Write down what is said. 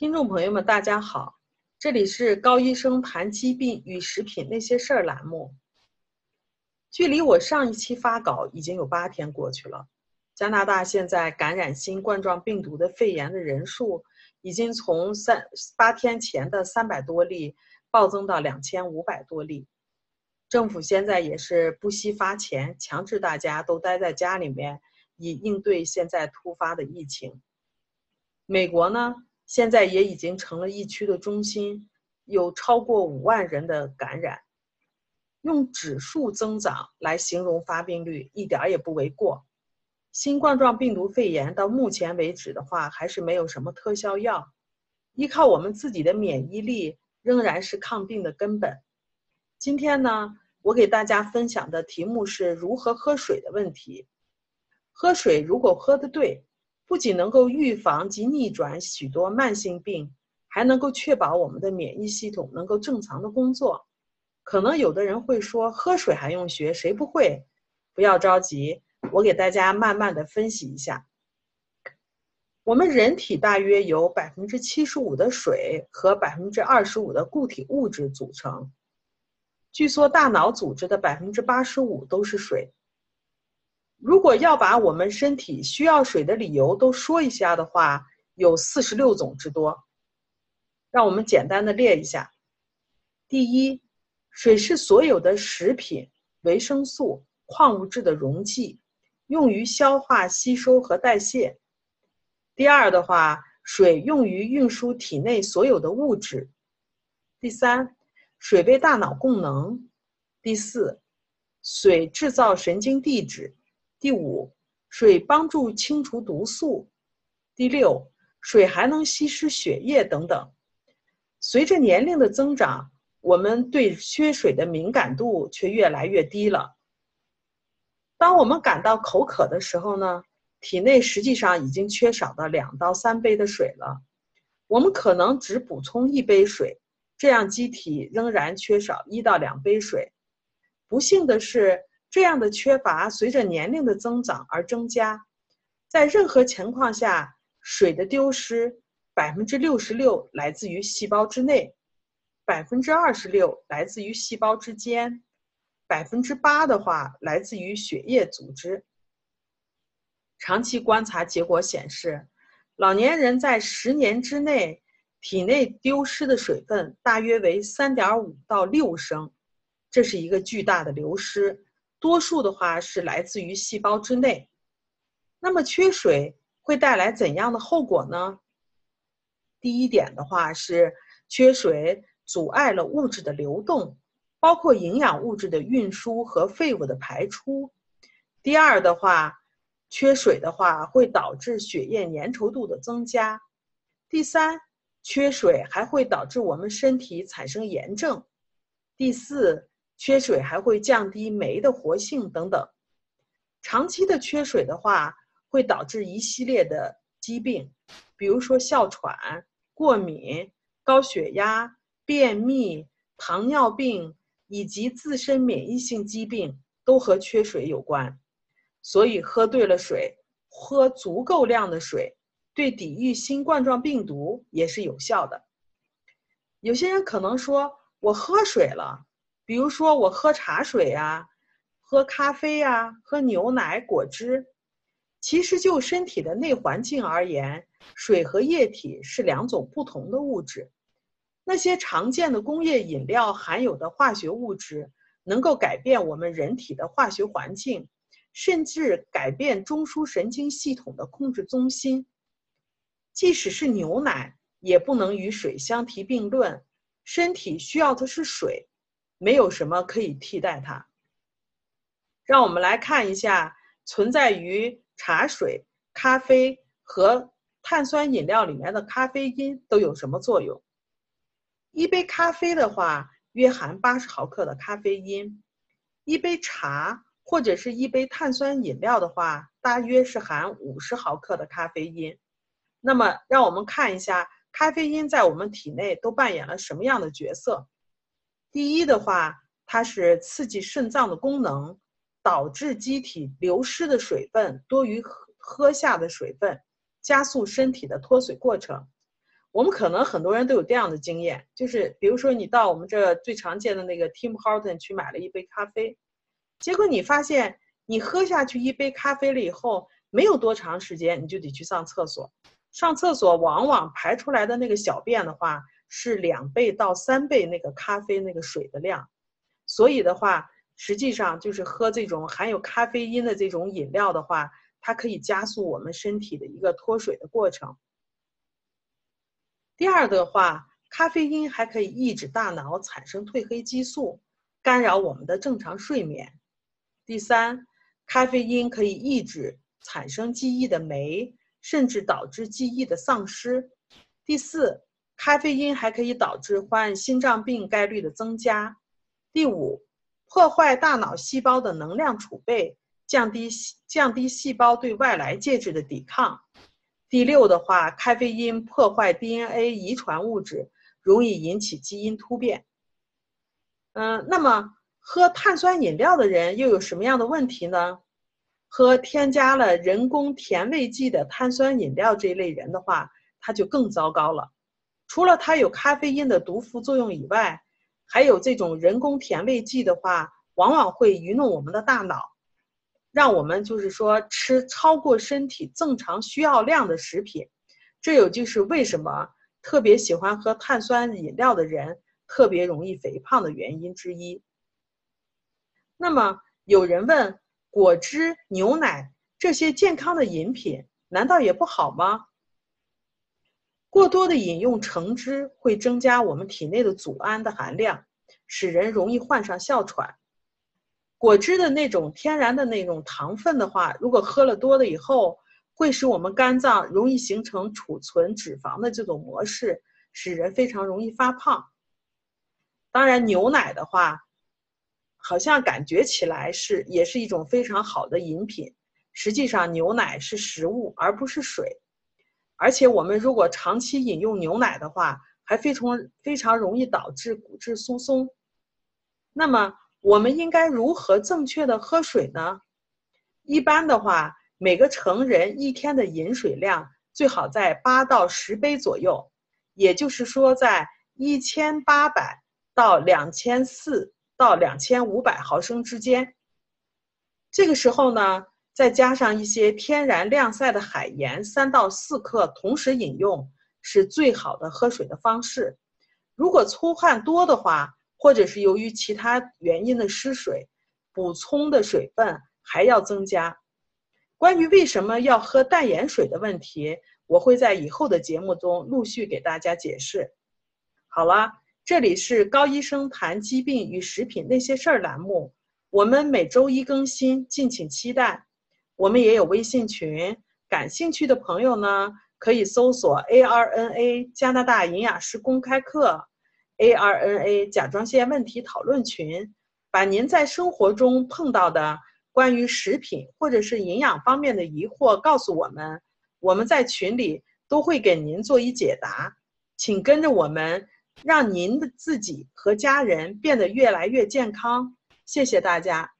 听众朋友们，大家好，这里是高医生谈疾病与食品那些事儿栏目。距离我上一期发稿已经有八天过去了，加拿大现在感染新冠状病毒的肺炎的人数已经从三八天前的三百多例暴增到两千五百多例。政府现在也是不惜发钱，强制大家都待在家里面，以应对现在突发的疫情。美国呢？现在也已经成了疫区的中心，有超过五万人的感染，用指数增长来形容发病率一点也不为过。新冠状病毒肺炎到目前为止的话，还是没有什么特效药，依靠我们自己的免疫力仍然是抗病的根本。今天呢，我给大家分享的题目是如何喝水的问题。喝水如果喝的对。不仅能够预防及逆转许多慢性病，还能够确保我们的免疫系统能够正常的工作。可能有的人会说，喝水还用学？谁不会？不要着急，我给大家慢慢的分析一下。我们人体大约由百分之七十五的水和百分之二十五的固体物质组成。据说大脑组织的百分之八十五都是水。如果要把我们身体需要水的理由都说一下的话，有四十六种之多。让我们简单的列一下：第一，水是所有的食品、维生素、矿物质的溶剂，用于消化、吸收和代谢；第二的话，水用于运输体内所有的物质；第三，水为大脑供能；第四，水制造神经递质。第五，水帮助清除毒素；第六，水还能稀释血液等等。随着年龄的增长，我们对缺水的敏感度却越来越低了。当我们感到口渴的时候呢，体内实际上已经缺少了两到三杯的水了。我们可能只补充一杯水，这样机体仍然缺少一到两杯水。不幸的是。这样的缺乏随着年龄的增长而增加，在任何情况下，水的丢失百分之六十六来自于细胞之内，百分之二十六来自于细胞之间，百分之八的话来自于血液组织。长期观察结果显示，老年人在十年之内体内丢失的水分大约为三点五到六升，这是一个巨大的流失。多数的话是来自于细胞之内，那么缺水会带来怎样的后果呢？第一点的话是缺水阻碍了物质的流动，包括营养物质的运输和废物的排出。第二的话，缺水的话会导致血液粘稠度的增加。第三，缺水还会导致我们身体产生炎症。第四。缺水还会降低酶的活性等等，长期的缺水的话，会导致一系列的疾病，比如说哮喘、过敏、高血压、便秘、糖尿病以及自身免疫性疾病都和缺水有关。所以，喝对了水，喝足够量的水，对抵御新冠状病毒也是有效的。有些人可能说，我喝水了。比如说，我喝茶水呀，喝咖啡呀，喝牛奶、果汁。其实就身体的内环境而言，水和液体是两种不同的物质。那些常见的工业饮料含有的化学物质，能够改变我们人体的化学环境，甚至改变中枢神经系统的控制中心。即使是牛奶，也不能与水相提并论。身体需要的是水。没有什么可以替代它。让我们来看一下存在于茶水、咖啡和碳酸饮料里面的咖啡因都有什么作用。一杯咖啡的话，约含八十毫克的咖啡因；一杯茶或者是一杯碳酸饮料的话，大约是含五十毫克的咖啡因。那么，让我们看一下咖啡因在我们体内都扮演了什么样的角色。第一的话，它是刺激肾脏的功能，导致机体流失的水分多于喝喝下的水分，加速身体的脱水过程。我们可能很多人都有这样的经验，就是比如说你到我们这最常见的那个 Tim Horton 去买了一杯咖啡，结果你发现你喝下去一杯咖啡了以后，没有多长时间你就得去上厕所，上厕所往往排出来的那个小便的话是两倍到三倍那个咖啡那个水的量，所以的话，实际上就是喝这种含有咖啡因的这种饮料的话，它可以加速我们身体的一个脱水的过程。第二的话，咖啡因还可以抑制大脑产生褪黑激素，干扰我们的正常睡眠。第三，咖啡因可以抑制产生记忆的酶，甚至导致记忆的丧失。第四，咖啡因还可以导致患心脏病概率的增加。第五，破坏大脑细胞的能量储备，降低降低细胞对外来介质的抵抗。第六的话，咖啡因破坏 DNA 遗传物质，容易引起基因突变。嗯，那么喝碳酸饮料的人又有什么样的问题呢？喝添加了人工甜味剂的碳酸饮料这一类人的话，他就更糟糕了。除了它有咖啡因的毒副作用以外，还有这种人工甜味剂的话，往往会愚弄我们的大脑。让我们就是说吃超过身体正常需要量的食品，这有就是为什么特别喜欢喝碳酸饮料的人特别容易肥胖的原因之一。那么有人问，果汁、牛奶这些健康的饮品难道也不好吗？过多的饮用橙汁会增加我们体内的组胺的含量，使人容易患上哮喘。果汁的那种天然的那种糖分的话，如果喝了多了以后，会使我们肝脏容易形成储存脂肪的这种模式，使人非常容易发胖。当然，牛奶的话，好像感觉起来是也是一种非常好的饮品，实际上牛奶是食物而不是水，而且我们如果长期饮用牛奶的话，还非常非常容易导致骨质疏松。那么。我们应该如何正确的喝水呢？一般的话，每个成人一天的饮水量最好在八到十杯左右，也就是说，在一千八百到两千四到两千五百毫升之间。这个时候呢，再加上一些天然晾晒的海盐三到四克，同时饮用是最好的喝水的方式。如果出汗多的话，或者是由于其他原因的失水，补充的水分还要增加。关于为什么要喝淡盐水的问题，我会在以后的节目中陆续给大家解释。好了，这里是高医生谈疾病与食品那些事儿栏目，我们每周一更新，敬请期待。我们也有微信群，感兴趣的朋友呢，可以搜索 ARNA 加拿大营养师公开课。ARNA 甲状腺问题讨论群，把您在生活中碰到的关于食品或者是营养方面的疑惑告诉我们，我们在群里都会给您做一解答。请跟着我们，让您的自己和家人变得越来越健康。谢谢大家。